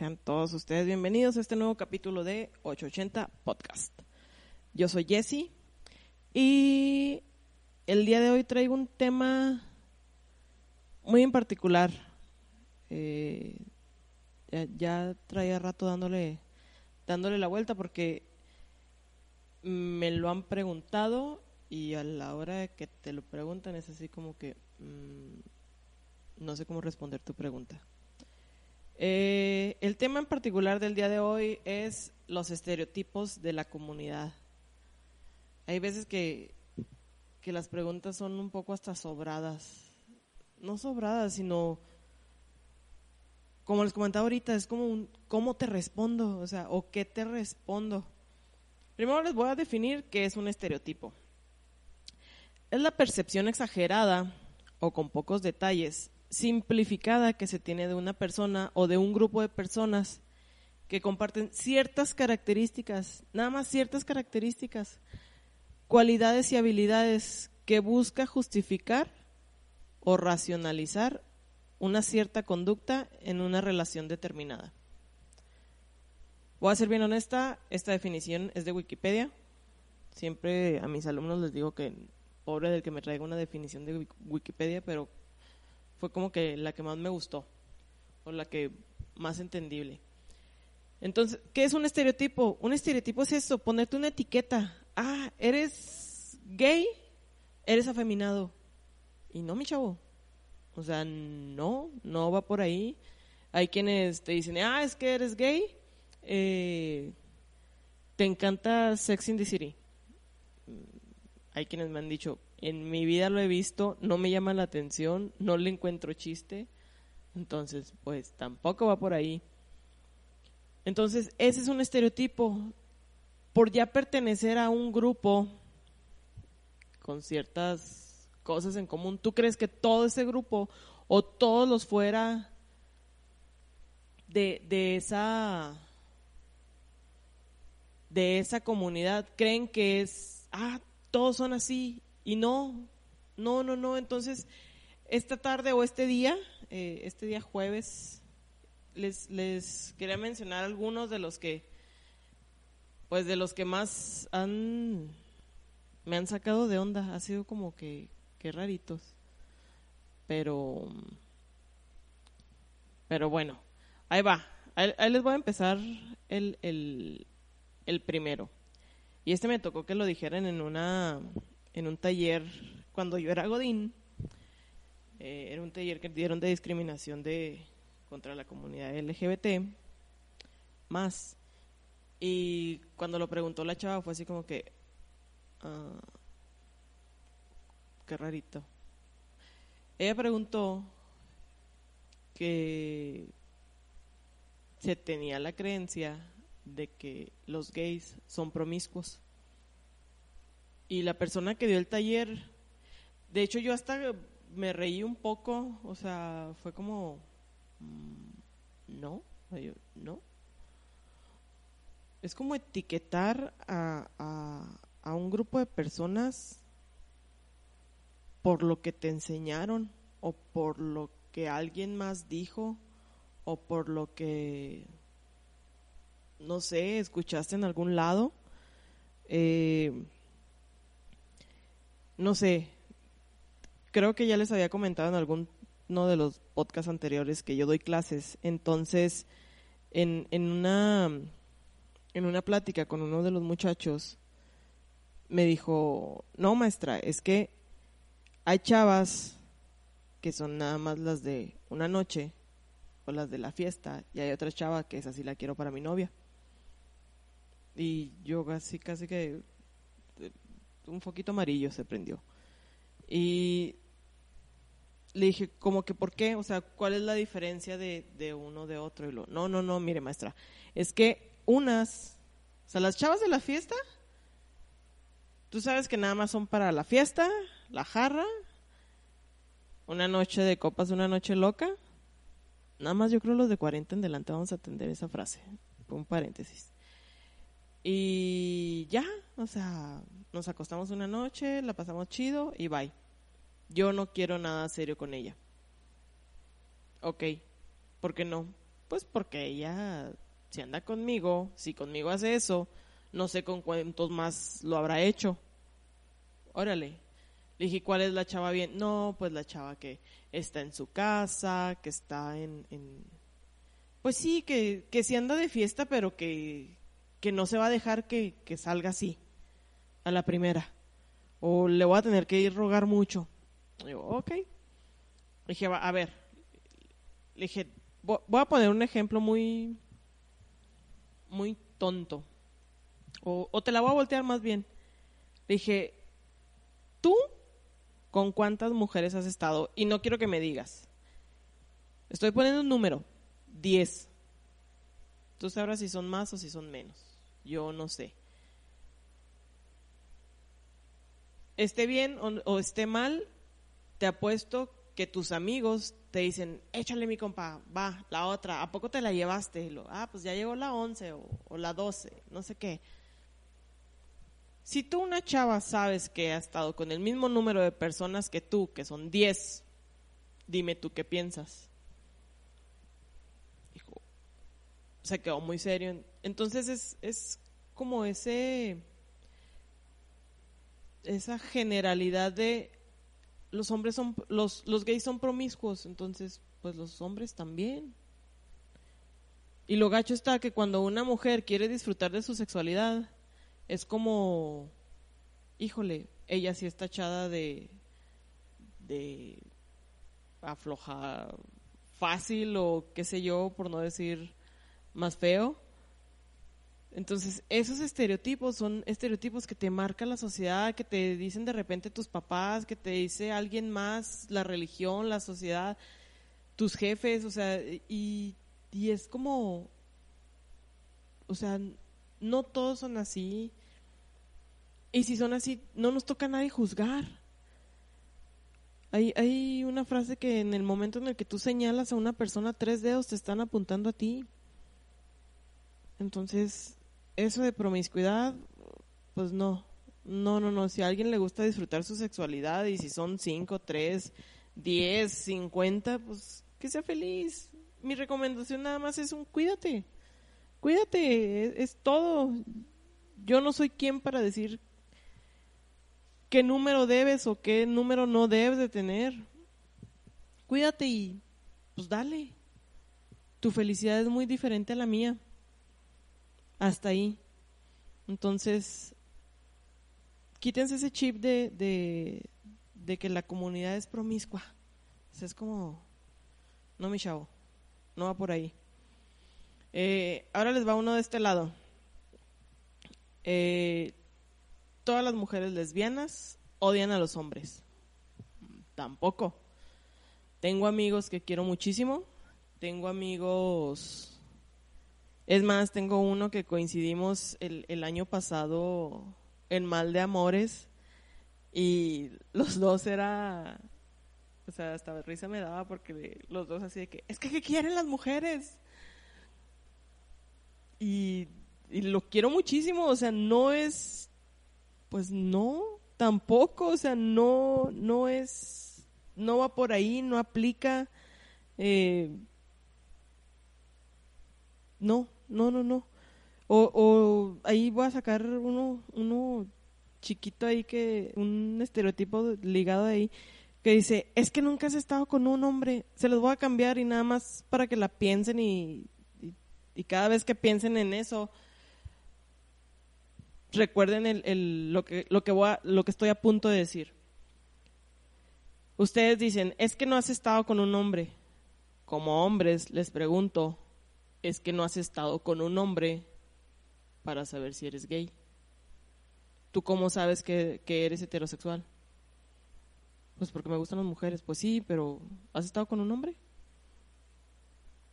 Sean todos ustedes bienvenidos a este nuevo capítulo de 880 Podcast. Yo soy Jessie y el día de hoy traigo un tema muy en particular. Eh, ya, traía rato dándole, dándole la vuelta porque me lo han preguntado y a la hora de que te lo preguntan es así como que mmm, no sé cómo responder tu pregunta. Eh, el tema en particular del día de hoy es los estereotipos de la comunidad. Hay veces que, que las preguntas son un poco hasta sobradas. No sobradas, sino, como les comentaba ahorita, es como un, ¿cómo te respondo? O sea, ¿o qué te respondo? Primero les voy a definir qué es un estereotipo. Es la percepción exagerada o con pocos detalles simplificada que se tiene de una persona o de un grupo de personas que comparten ciertas características, nada más ciertas características, cualidades y habilidades que busca justificar o racionalizar una cierta conducta en una relación determinada. Voy a ser bien honesta, esta definición es de Wikipedia. Siempre a mis alumnos les digo que pobre del que me traiga una definición de Wikipedia, pero fue como que la que más me gustó o la que más entendible. Entonces, ¿qué es un estereotipo? Un estereotipo es eso, ponerte una etiqueta. Ah, eres gay, eres afeminado. Y no, mi chavo. O sea, no, no va por ahí. Hay quienes te dicen, ah, es que eres gay, eh, te encanta Sex in the City. Hay quienes me han dicho, en mi vida lo he visto, no me llama la atención, no le encuentro chiste, entonces pues tampoco va por ahí. Entonces ese es un estereotipo, por ya pertenecer a un grupo con ciertas cosas en común, ¿tú crees que todo ese grupo o todos los fuera de, de esa de esa comunidad creen que es, ah, todos son así y no, no, no, no. Entonces, esta tarde o este día, eh, este día jueves, les, les quería mencionar algunos de los que, pues de los que más han, me han sacado de onda. Ha sido como que, que raritos. Pero, pero bueno, ahí va. Ahí, les voy a empezar el, el, el primero. Y este me tocó que lo dijeran en una en un taller cuando yo era Godín. Eh, era un taller que dieron de discriminación de contra la comunidad LGBT más. Y cuando lo preguntó la chava fue así como que, uh, qué rarito. Ella preguntó que se tenía la creencia de que los gays son promiscuos. Y la persona que dio el taller, de hecho yo hasta me reí un poco, o sea, fue como, mm, no, no. Es como etiquetar a, a, un grupo de personas por lo que te enseñaron o por lo que alguien más dijo o por lo que, no sé, escuchaste en algún lado. Eh, no sé, creo que ya les había comentado en alguno de los podcasts anteriores que yo doy clases, entonces en, en, una, en una plática con uno de los muchachos me dijo, no maestra, es que hay chavas que son nada más las de una noche o las de la fiesta y hay otra chava que es así la quiero para mi novia. Y yo casi, casi que un foquito amarillo se prendió. Y le dije, como que, ¿por qué? O sea, ¿cuál es la diferencia de, de uno de otro? Y lo, no, no, no, mire, maestra, es que unas, o sea, las chavas de la fiesta, tú sabes que nada más son para la fiesta, la jarra, una noche de copas, una noche loca. Nada más yo creo los de 40 en delante vamos a atender esa frase, un paréntesis. Y ya, o sea, nos acostamos una noche, la pasamos chido y bye. Yo no quiero nada serio con ella. Ok, ¿por qué no? Pues porque ella, si anda conmigo, si conmigo hace eso, no sé con cuántos más lo habrá hecho. Órale. Le dije, ¿cuál es la chava bien? No, pues la chava que está en su casa, que está en... Pues sí, que, que sí anda de fiesta, pero que, que no se va a dejar que, que salga así, la primera. O le voy a tener que ir rogar mucho. Ok. Le dije, a ver, le dije, voy a poner un ejemplo muy, muy tonto. O, o, te la voy a voltear más bien. Le dije, ¿tú con cuántas mujeres has estado? Y no quiero que me digas. Estoy poniendo un número, 10. Tú sabrás si son más o si son menos. Yo no sé. Esté bien o, esté mal, te apuesto que tus amigos te dicen, échale mi compa, va, la otra, ¿a poco te la llevaste? lo, ah, pues ya llegó la 11 o, la 12, no sé qué. Si tú una chava sabes que ha estado con el mismo número de personas que tú, que son 10, dime tú qué piensas. Se quedó muy serio. Entonces es, es como ese, esa generalidad de los hombres son, los, los gays son promiscuos, entonces, pues los hombres también. Y lo gacho está que cuando una mujer quiere disfrutar de su sexualidad, es como, híjole, ella sí está echada de, de aflojar fácil o qué sé yo, por no decir más feo. Entonces, esos estereotipos son estereotipos que te marca la sociedad, que te dicen de repente tus papás, que te dice alguien más, la religión, la sociedad, tus jefes, o sea, y, y es como, o sea, no todos son así. Y si son así, no nos toca a nadie juzgar. Hay, hay una frase que en el momento en el que tú señalas a una persona, tres dedos te están apuntando a ti. Entonces, eso de promiscuidad, pues no. No, no, no. Si a alguien le gusta disfrutar su sexualidad y si son 5, 3, 10, 50, pues que sea feliz. Mi recomendación nada más es un cuídate. Cuídate, es, todo. Yo no soy quien para decir qué número debes o qué número no debes de tener. Cuídate y pues dale. Tu felicidad es muy diferente a la mía hasta ahí. Entonces, quítense ese chip de, de, que la comunidad es promiscua. es como, no mi chavo, no va por ahí. Eh, ahora les va uno de este lado. Eh, todas las mujeres lesbianas odian a los hombres. Tampoco. Tengo amigos que quiero muchísimo. Tengo amigos es más, tengo uno que coincidimos el, año pasado en Mal de Amores y los dos era, o sea, hasta risa me daba porque los dos así de que, es que ¿qué quieren las mujeres? Y, y lo quiero muchísimo, o sea, no es, pues no, tampoco, o sea, no, no es, no va por ahí, no aplica, eh, no, no, no, no. O, o ahí voy a sacar uno, uno chiquito ahí que, un estereotipo ligado ahí, que dice, es que nunca has estado con un hombre, se los voy a cambiar y nada más para que la piensen y, y, cada vez que piensen en eso, recuerden el, el, lo, que, lo, que voy a, lo que estoy a punto de decir. Ustedes dicen, es que no has estado con un hombre. Como hombres, les pregunto, es que no has estado con un hombre para saber si eres gay. ¿Tú cómo sabes que, eres heterosexual? Pues porque me gustan las mujeres. Pues sí, pero ¿has estado con un hombre?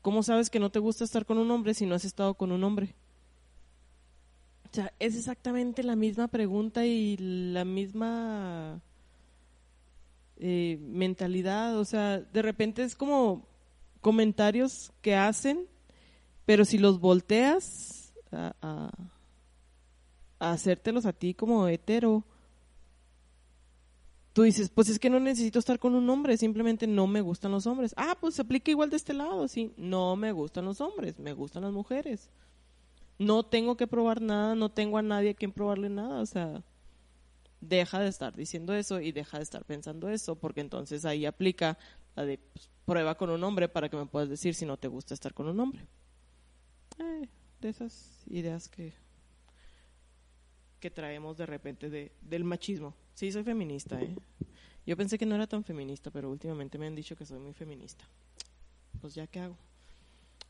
¿Cómo sabes que no te gusta estar con un hombre si no has estado con un hombre? O sea, es exactamente la misma pregunta y la misma eh, mentalidad. O sea, de repente es como comentarios que hacen, pero si los volteas a, hacértelos a ti como hetero, tú dices, pues es que no necesito estar con un hombre, simplemente no me gustan los hombres. Ah, pues se aplica igual de este lado, sí, no me gustan los hombres, me gustan las mujeres. No tengo que probar nada, no tengo a nadie a quien probarle nada, o sea, deja de estar diciendo eso y deja de estar pensando eso, porque entonces ahí aplica la de pues, prueba con un hombre para que me puedas decir si no te gusta estar con un hombre. Eh, de esas ideas que que traemos de repente de, del machismo. Sí, soy feminista, ¿eh? Yo pensé que no era tan feminista, pero últimamente me han dicho que soy muy feminista. Pues ya, ¿qué hago?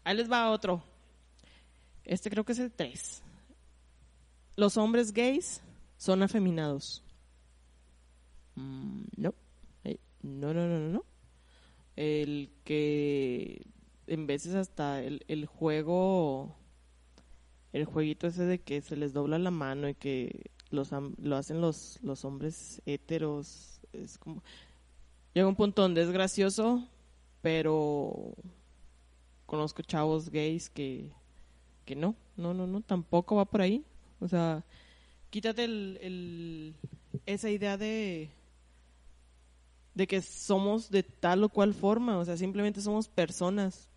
Ahí les va otro. Este creo que es el 3. Los hombres gays son afeminados. Mm, no. no, no, no, no, no. El que en veces hasta el, el juego el jueguito ese de que se les dobla la mano y que los lo hacen los, los hombres héteros, es como... Llega un punto donde es gracioso, pero conozco chavos gays que, que no, no, no, no, tampoco va por ahí. O sea, quítate el, el, esa idea de, de que somos de tal o cual forma, o sea, simplemente somos personas.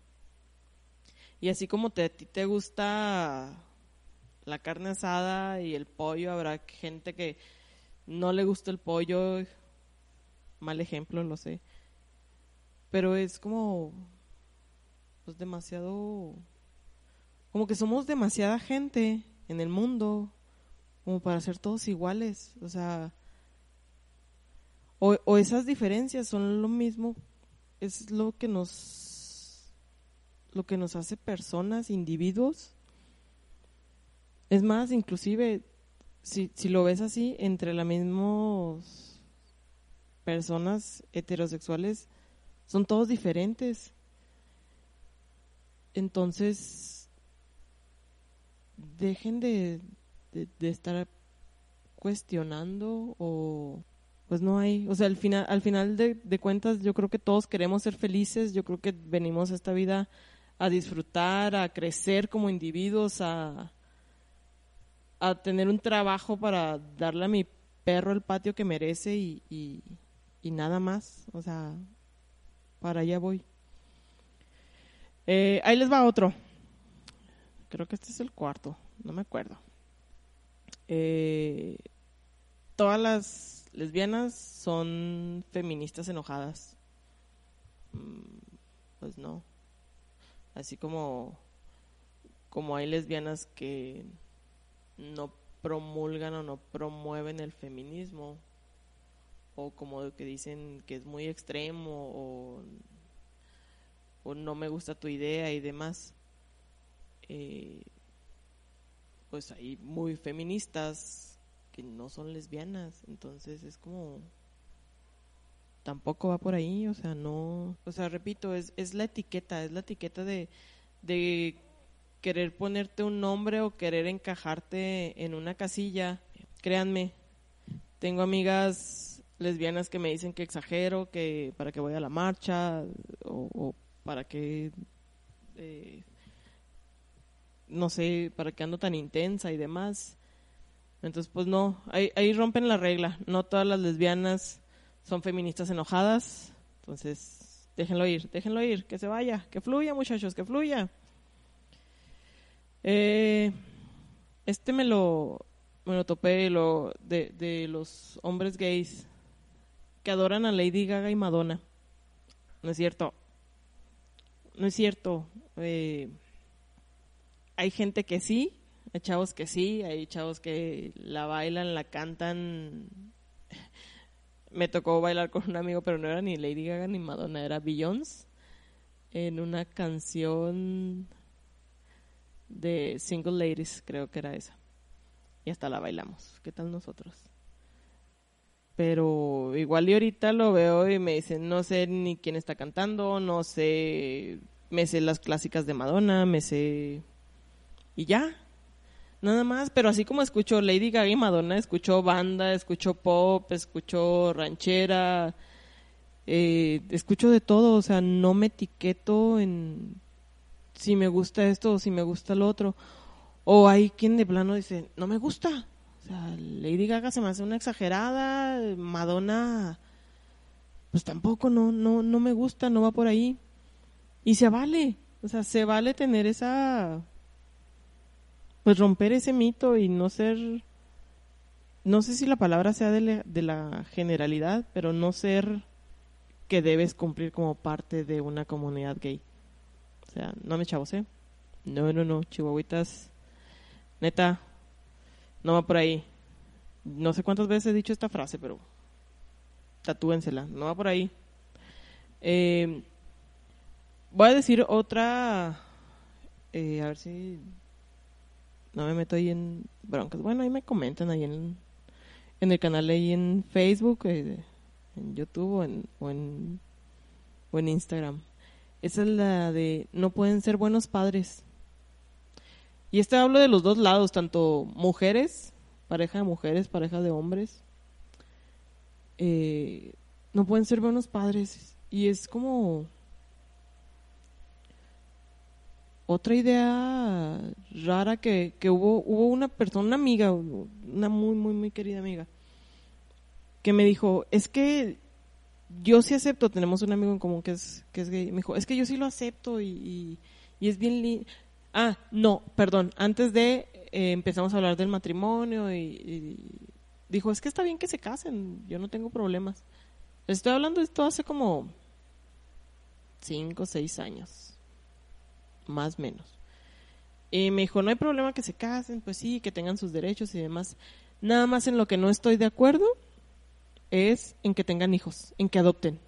Y así como te, a ti te gusta la carne asada y el pollo, habrá gente que no le gusta el pollo, mal ejemplo, lo sé. Pero es como, pues demasiado, como que somos demasiada gente en el mundo, como para ser todos iguales, o sea, o, o esas diferencias son lo mismo, es lo que nos lo que nos hace personas, individuos. Es más, inclusive, si, si lo ves así, entre las mismas personas heterosexuales, son todos diferentes. Entonces, dejen de, de, estar cuestionando o pues no hay, o sea, al final, al final de, de, cuentas yo creo que todos queremos ser felices, yo creo que venimos a esta vida a disfrutar, a crecer como individuos, a, a tener un trabajo para darle a mi perro el patio que merece y, y, nada más. O sea, para allá voy. Eh, ahí les va otro. Creo que este es el cuarto, no me acuerdo. Eh, todas las lesbianas son feministas enojadas. Mm, pues no así como, como hay lesbianas que no promulgan o no promueven el feminismo, o como que dicen que es muy extremo, o, no me gusta tu idea y demás. Eh, pues hay muy feministas que no son lesbianas, entonces es como tampoco va por ahí, o sea, no, o sea, repito, es, es la etiqueta, es la etiqueta de, de querer ponerte un nombre o querer encajarte en una casilla. Créanme, tengo amigas lesbianas que me dicen que exagero, que para que voy a la marcha o, para que, eh, no sé, para que ando tan intensa y demás. Entonces, pues no, ahí, ahí rompen la regla. No todas las lesbianas son feministas enojadas, entonces déjenlo ir, déjenlo ir, que se vaya, que fluya muchachos, que fluya. Eh, este me lo, me lo topé lo, de, de los hombres gays que adoran a Lady Gaga y Madonna. No es cierto. No es cierto. Eh, hay gente que sí, hay chavos que sí, hay chavos que la bailan, la cantan me tocó bailar con un amigo, pero no era ni Lady Gaga ni Madonna, era Beyoncé en una canción de Single Ladies, creo que era esa. Y hasta la bailamos. ¿Qué tal nosotros? Pero igual y ahorita lo veo y me dicen, no sé ni quién está cantando, no sé, me sé las clásicas de Madonna, me sé... Y ya. Nada más, pero así como escucho Lady Gaga y Madonna, escucho banda, escucho pop, escucho ranchera, eh, escucho de todo, o sea, no me etiqueto en si me gusta esto o si me gusta lo otro. O hay quien de plano dice, no me gusta. O sea, Lady Gaga se me hace una exagerada, Madonna, pues tampoco, no, no, no me gusta, no va por ahí. Y se vale, o sea, se vale tener esa pues romper ese mito y no ser, no sé si la palabra sea de, la generalidad, pero no ser que debes cumplir como parte de una comunidad gay. O sea, no me chavos, ¿eh? No, no, no, chihuahuitas. Neta, no va por ahí. No sé cuántas veces he dicho esta frase, pero tatúensela, no va por ahí. Eh, voy a decir otra, eh, a ver si no me meto ahí en broncas. Bueno, ahí me comentan ahí en, en el canal ahí en Facebook, eh, en YouTube o en, o en, Instagram. Esa es la de no pueden ser buenos padres. Y este hablo de los dos lados, tanto mujeres, pareja de mujeres, pareja de hombres. Eh, no pueden ser buenos padres. Y es como otra idea rara que, que hubo, hubo una persona, una amiga, una muy, muy, muy querida amiga, que me dijo, es que yo sí acepto, tenemos un amigo en común que es, que es gay, me dijo, es que yo sí lo acepto y, y, es bien lindo. Ah, no, perdón, antes de eh, empezamos a hablar del matrimonio y, y, dijo, es que está bien que se casen, yo no tengo problemas. Estoy hablando de esto hace como cinco o seis años más menos. Y me dijo, no hay problema que se casen, pues sí, que tengan sus derechos y demás. Nada más en lo que no estoy de acuerdo es en que tengan hijos, en que adopten.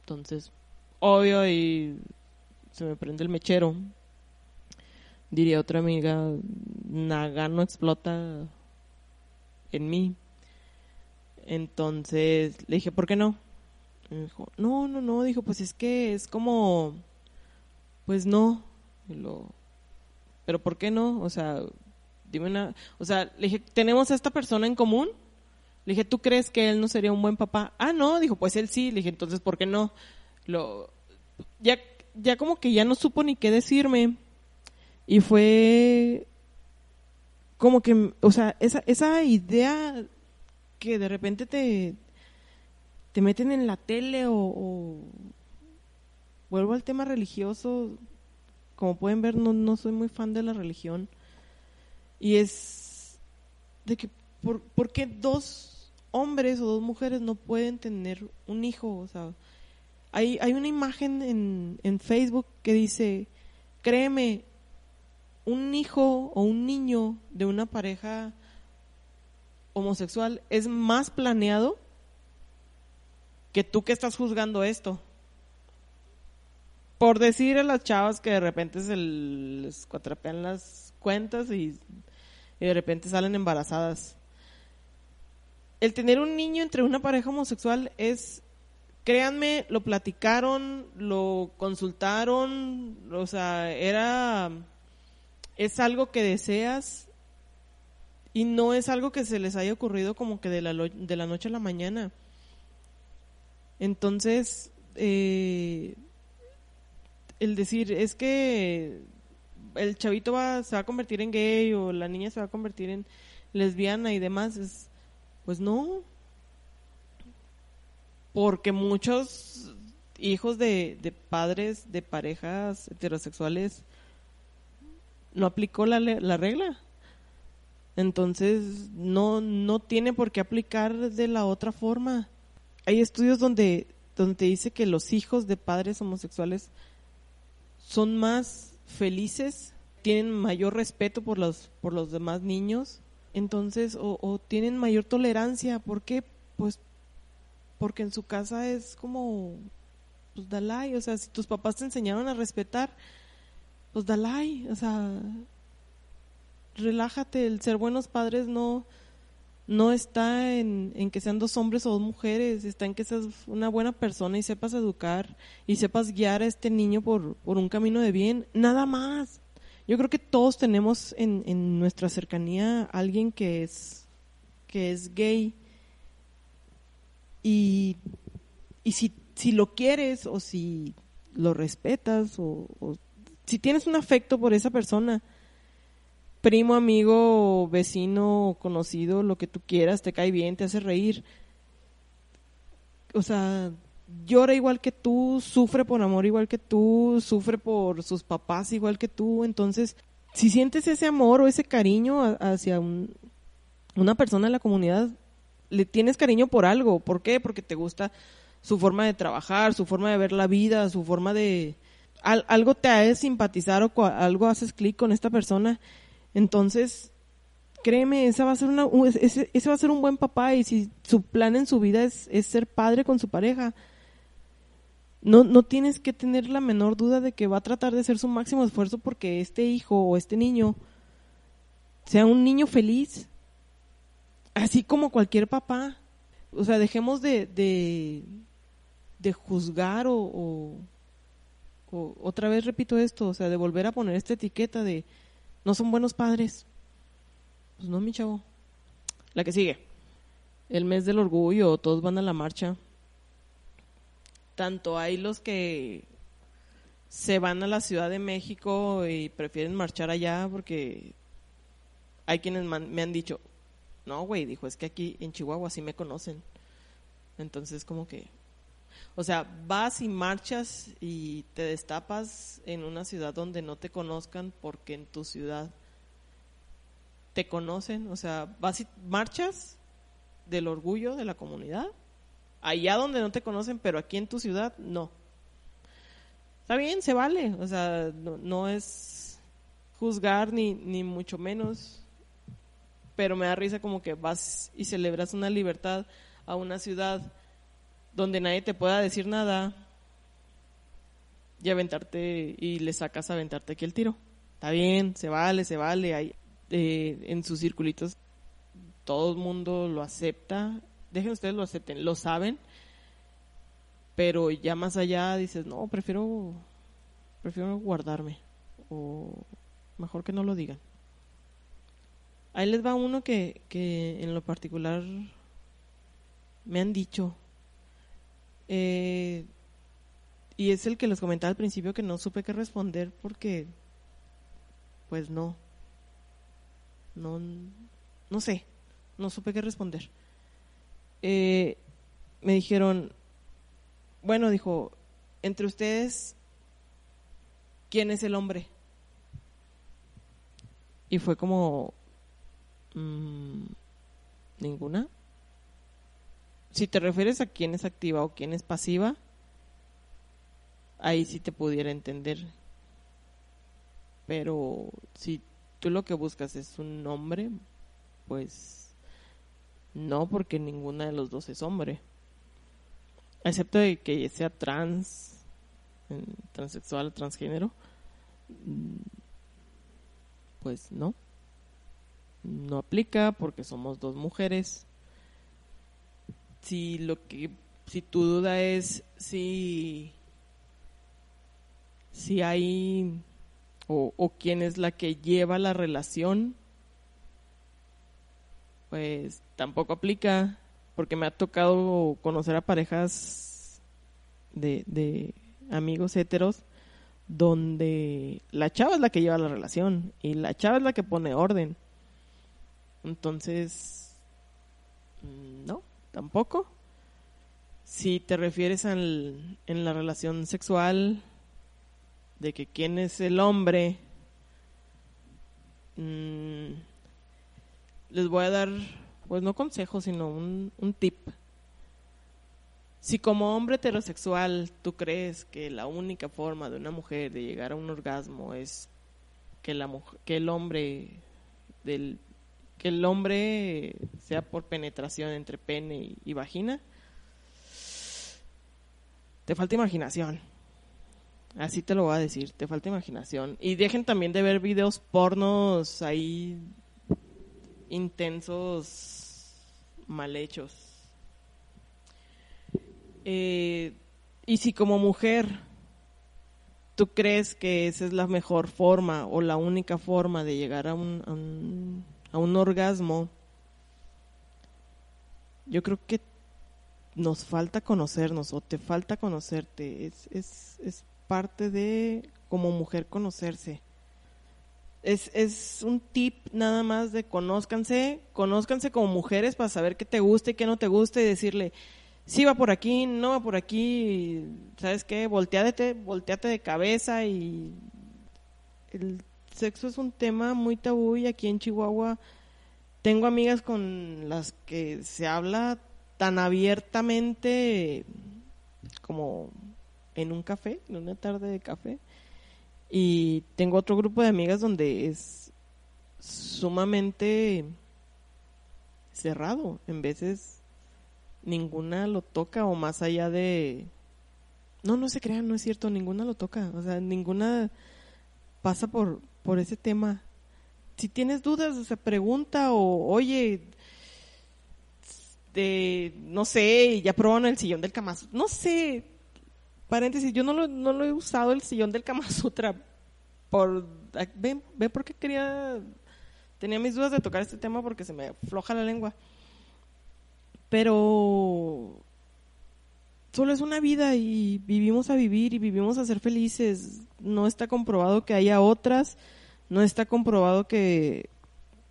Entonces, obvio y se me prende el mechero. Diría otra amiga, Nagano explota en mí. Entonces le dije, ¿por qué no? me dijo, no, no, no, dijo, pues es que es como pues no. Lo, pero ¿por qué no? O sea, dime una, o sea, le dije, ¿tenemos a esta persona en común? Le dije, ¿tú crees que él no sería un buen papá? Ah, no, dijo, pues él sí. Le dije, entonces, ¿por qué no? Lo, ya, ya como que ya no supo ni qué decirme. Y fue como que, o sea, esa, esa idea que de repente te, te meten en la tele o, vuelvo al tema religioso. Como pueden ver, no, no soy muy fan de la religión. Y es de que, ¿por, ¿por qué dos hombres o dos mujeres no pueden tener un hijo? O sea, hay, hay una imagen en, en Facebook que dice, créeme, un hijo o un niño de una pareja homosexual es más planeado que tú que estás juzgando esto por decir a las chavas que de repente se les cuatrapean las cuentas y, de repente salen embarazadas. El tener un niño entre una pareja homosexual es, créanme, lo platicaron, lo consultaron, o sea, era, es algo que deseas y no es algo que se les haya ocurrido como que de la, de la noche a la mañana. Entonces, eh, el decir es que el chavito va, se va a convertir en gay o la niña se va a convertir en lesbiana y demás, es, pues no. Porque muchos hijos de, de padres de parejas heterosexuales no aplicó la, la regla. Entonces no, no tiene por qué aplicar de la otra forma. Hay estudios donde, donde dice que los hijos de padres homosexuales son más felices, tienen mayor respeto por los, por los demás niños, entonces, o, tienen mayor tolerancia. ¿Por qué? Pues porque en su casa es como, pues dalai, o sea, si tus papás te enseñaron a respetar, pues dalai, o sea, relájate, el ser buenos padres no, no está en, que sean dos hombres o dos mujeres, está en que seas una buena persona y sepas educar y sepas guiar a este niño por, un camino de bien, nada más. Yo creo que todos tenemos en, nuestra cercanía alguien que es, que es gay. Y, y si, si lo quieres o si lo respetas o si tienes un afecto por esa persona, primo, amigo, vecino, conocido, lo que tú quieras, te cae bien, te hace reír. O sea, llora igual que tú, sufre por amor igual que tú, sufre por sus papás igual que tú. Entonces, si sientes ese amor o ese cariño hacia una persona de la comunidad, le tienes cariño por algo. ¿Por qué? Porque te gusta su forma de trabajar, su forma de ver la vida, su forma de... algo te hace simpatizar o algo haces clic con esta persona. Entonces, créeme, esa va a ser una, ese, ese, va a ser un buen papá y si su plan en su vida es, es ser padre con su pareja, no, no tienes que tener la menor duda de que va a tratar de hacer su máximo esfuerzo porque este hijo o este niño sea un niño feliz, así como cualquier papá. O sea, dejemos de, de, juzgar o, o, otra vez repito esto, o sea, de volver a poner esta etiqueta de no son buenos padres. Pues no, mi chavo. La que sigue. El mes del orgullo, todos van a la marcha tanto hay los que se van a la Ciudad de México y prefieren marchar allá porque hay quienes me han dicho, no, güey, dijo, es que aquí en Chihuahua sí me conocen. Entonces, como que, o sea, vas y marchas y te destapas en una ciudad donde no te conozcan porque en tu ciudad te conocen. O sea, vas y marchas del orgullo de la comunidad allá donde no te conocen, pero aquí en tu ciudad no. Está bien, se vale, o sea, no, es juzgar ni, ni mucho menos, pero me da risa como que vas y celebras una libertad a una ciudad donde nadie te pueda decir nada y aventarte y le sacas a aventarte aquí el tiro. Está bien, se vale, se vale. Hay, eh, en sus circulitos todo el mundo lo acepta dejen ustedes lo acepten, lo saben, pero ya más allá dices, no, prefiero, prefiero guardarme, o mejor que no lo digan. Ahí les va uno que, que en lo particular me han dicho, eh, y es el que les comentaba al principio que no supe qué responder porque, pues no, no, no sé, no supe qué responder. Eh, me dijeron, bueno, dijo, entre ustedes, ¿quién es el hombre? Y fue como, mm, ninguna. Si te refieres a quién es activa o quién es pasiva, ahí sí te pudiera entender. Pero si tú lo que buscas es un hombre, pues no, porque ninguna de los dos es hombre. Excepto de que sea trans, transexual transgénero. Pues no. No aplica porque somos dos mujeres. Si lo que si tu duda es si si hay o, o quién es la que lleva la relación pues tampoco aplica porque me ha tocado conocer a parejas de, amigos heteros donde la chava es la que lleva la relación y la chava es la que pone orden. Entonces, mm, no, tampoco. Si te refieres al, en la relación sexual de que quién es el hombre, mmm, les voy a dar, pues no consejos, sino un, un tip. Si como hombre heterosexual tú crees que la única forma de una mujer de llegar a un orgasmo es que la que el hombre del que el hombre sea por penetración entre pene y, vagina, te falta imaginación. Así te lo voy a decir, te falta imaginación. Y dejen también de ver videos pornos ahí intensos, mal hechos. Eh, y si como mujer tú crees que esa es la mejor forma o la única forma de llegar a un, a un, a un orgasmo, yo creo que nos falta conocernos o te falta conocerte. Es, es, es parte de como mujer conocerse. Es, es un tip nada más de conózcanse, conózcanse como mujeres para saber qué te gusta y qué no te gusta y decirle, sí va por aquí, no va por aquí, ¿sabes qué? Volteate, volteate de cabeza y el sexo es un tema muy tabú y aquí en Chihuahua tengo amigas con las que se habla tan abiertamente como en un café, en una tarde de café. Y tengo otro grupo de amigas donde es sumamente cerrado. En veces ninguna lo toca o más allá de... No, no se crean, no es cierto, ninguna lo toca. O sea, ninguna pasa por, por ese tema. Si tienes dudas, o sea, pregunta o, oye, de, no sé, ya probaron el sillón del Kama No sé, paréntesis, yo no lo, no lo he usado el sillón del Kama Sutra por... Ven, ven porque quería... Tenía mis dudas de tocar este tema porque se me floja la lengua. Pero solo es una vida y vivimos a vivir y vivimos a ser felices. No está comprobado que haya otras, no está comprobado que,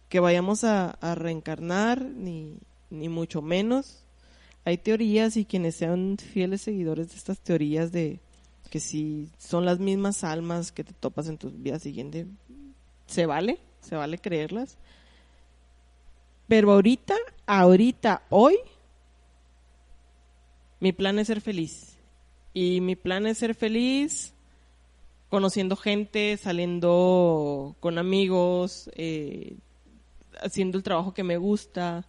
que vayamos a, reencarnar, ni, ni mucho menos. Hay teorías y quienes sean fieles seguidores de estas teorías de que si son las mismas almas que te topas en tu vida siguiente, se vale, se vale creerlas. Pero ahorita, ahorita, hoy, mi plan es ser feliz. Y mi plan es ser feliz conociendo gente, saliendo con amigos, eh, haciendo el trabajo que me gusta,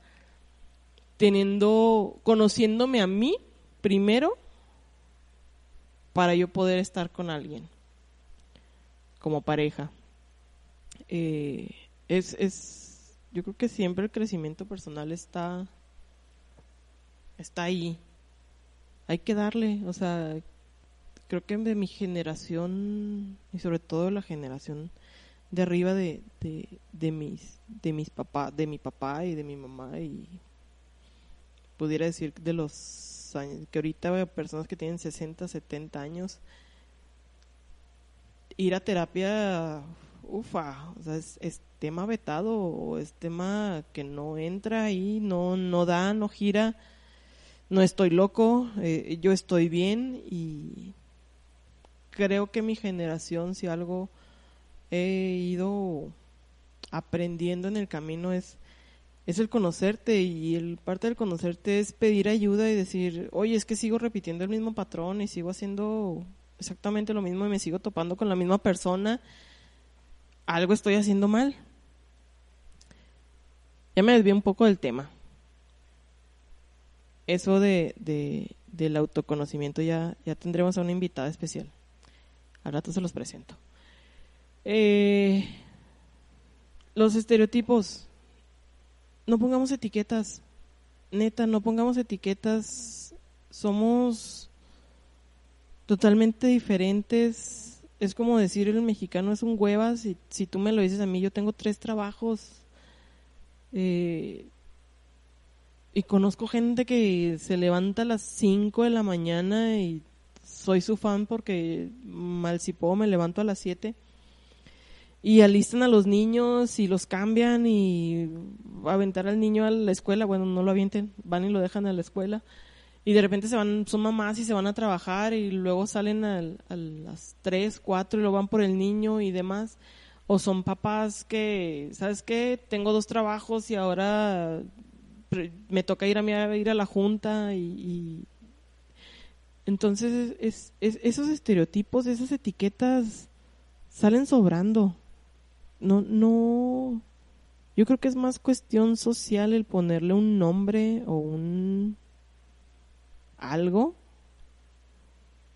teniendo, conociéndome a mí primero para yo poder estar con alguien como pareja. Eh, es, es, yo creo que siempre el crecimiento personal está, está ahí. Hay que darle, o sea, creo que de mi generación y sobre todo la generación de arriba de, de, mis de mis papás de mi papá y de mi mamá y pudiera decir de los años, que ahorita personas que tienen 60, 70 años, ir a terapia, ufa, o sea, es, tema vetado o es tema que no entra ahí, no, no da, no gira, no estoy loco, eh, yo estoy bien y creo que mi generación, si algo he ido aprendiendo en el camino es es el conocerte y el parte del conocerte es pedir ayuda y decir, oye, es que sigo repitiendo el mismo patrón y sigo haciendo exactamente lo mismo y me sigo topando con la misma persona, algo estoy haciendo mal. Ya me desvié un poco del tema. Eso de, de, del autoconocimiento ya, ya tendremos a una invitada especial. Al rato se los presento. Eh, los estereotipos no pongamos etiquetas. Neta, no pongamos etiquetas. Somos totalmente diferentes. Es como decir el mexicano es un hueva. Si, si tú me lo dices a mí, yo tengo tres trabajos. Eh, y conozco gente que se levanta a las 5 de la mañana y soy su fan porque mal me levanto a las 7 y alistan a los niños y los cambian y aventar al niño a la escuela, bueno, no lo avienten, van y lo dejan a la escuela y de repente se van, son mamás y se van a trabajar y luego salen a, las 3, 4 y lo van por el niño y demás. O son papás que, ¿sabes qué? Tengo dos trabajos y ahora me toca ir a, a ir a la junta y, entonces es, esos estereotipos, esas etiquetas salen sobrando no, no, yo creo que es más cuestión social el ponerle un nombre o un algo,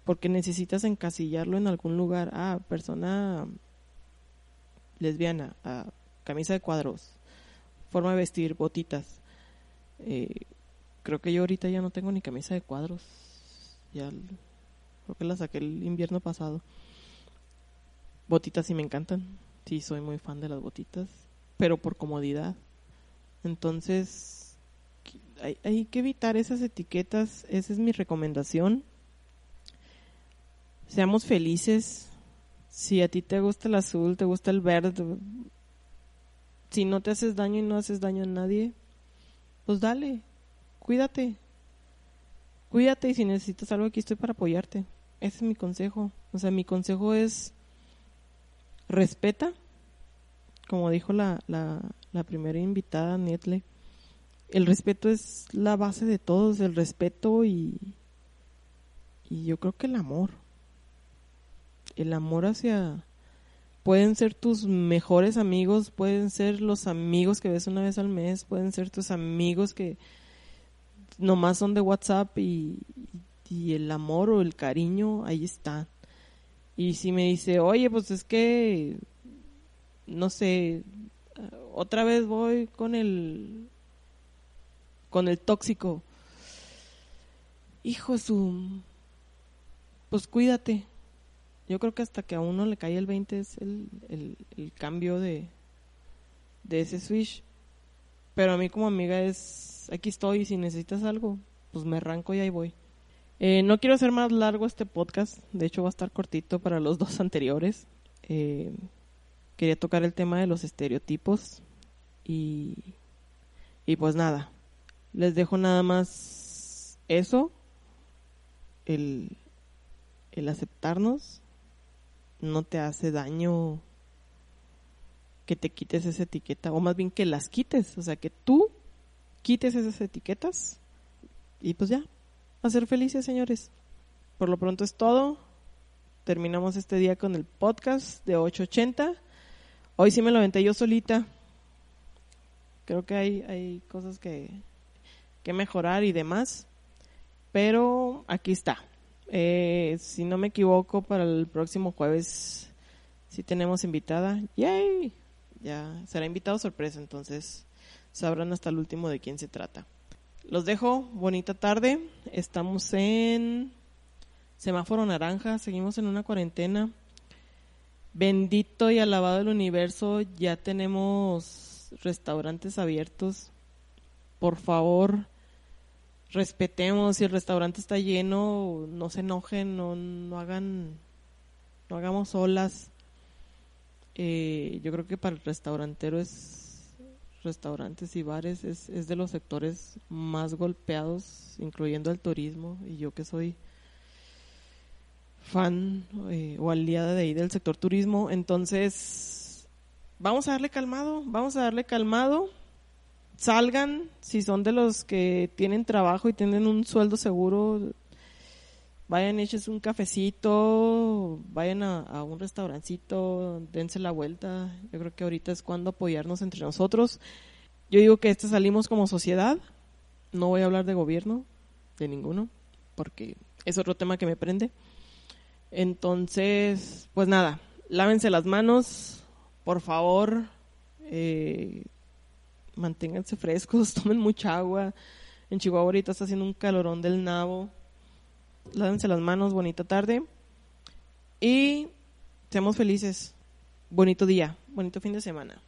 porque necesitas encasillarlo en algún lugar. Ah, persona lesbiana, ah, camisa de cuadros, forma de vestir, botitas. Eh, creo que yo ahorita ya no tengo ni camisa de cuadros. Ya creo que la saqué el invierno pasado. Botitas sí me encantan. Sí, soy muy fan de las botitas, pero por comodidad. Entonces, hay, hay que evitar esas etiquetas. Esa es mi recomendación. Seamos felices. Si a ti te gusta el azul, te gusta el verde, si no te haces daño y no haces daño a nadie, pues dale, cuídate. Cuídate y si necesitas algo aquí estoy para apoyarte. Ese es mi consejo. O sea, mi consejo es respeta, como dijo la, la, la primera invitada, Nietle. El respeto es la base de todos, el respeto y, y yo creo que el amor. El amor hacia... Pueden ser tus mejores amigos, pueden ser los amigos que ves una vez al mes, pueden ser tus amigos que nomás son de WhatsApp y, y el amor o el cariño ahí está. Y si me dice, oye, pues es que, no sé, otra vez voy con el, con el tóxico. Hijo su, pues cuídate. Yo creo que hasta que a uno le cae el 20 es el, el, cambio de, de ese switch. Pero a mí como amiga es, aquí estoy si necesitas algo, pues me arranco y ahí voy. Eh, no quiero hacer más largo este podcast, de hecho va a estar cortito para los dos anteriores. Eh, quería tocar el tema de los estereotipos y, y pues nada, les dejo nada más eso, el, el aceptarnos, no te hace daño que te quites esa etiqueta, o más bien que las quites, o sea, que tú quites esas etiquetas y pues ya, a ser felices, señores. Por lo pronto es todo. Terminamos este día con el podcast de 880. Hoy sí me lo aventé yo solita. Creo que hay, hay cosas que, que mejorar y demás. Pero aquí está. Eh, si no me equivoco, para el próximo jueves sí tenemos invitada. ¡Yay! Ya será invitado sorpresa, entonces sabrán hasta el último de quién se trata. Los dejo, bonita tarde. Estamos en semáforo naranja, seguimos en una cuarentena. Bendito y alabado el universo, ya tenemos restaurantes abiertos. Por favor, respetemos si el restaurante está lleno, no se enojen, no, no hagan, no hagamos olas. Eh, yo creo que para el restaurantero es restaurantes y bares es, es, de los sectores más golpeados, incluyendo el turismo, y yo que soy fan eh, o aliada de ahí del sector turismo, entonces vamos a darle calmado, vamos a darle calmado, salgan, si son de los que tienen trabajo y tienen un sueldo seguro, vayan, eches un cafecito, vayan a, a, un restaurancito, dense la vuelta. Yo creo que ahorita es cuando apoyarnos entre nosotros. Yo digo que este salimos como sociedad. No voy a hablar de gobierno, de ninguno, porque es otro tema que me prende. Entonces, pues nada, lávense las manos, por favor, eh, manténganse frescos, tomen mucha agua. En Chihuahua ahorita está haciendo un calorón del nabo lávense las manos, bonita tarde y seamos felices. Bonito día, bonito fin de semana.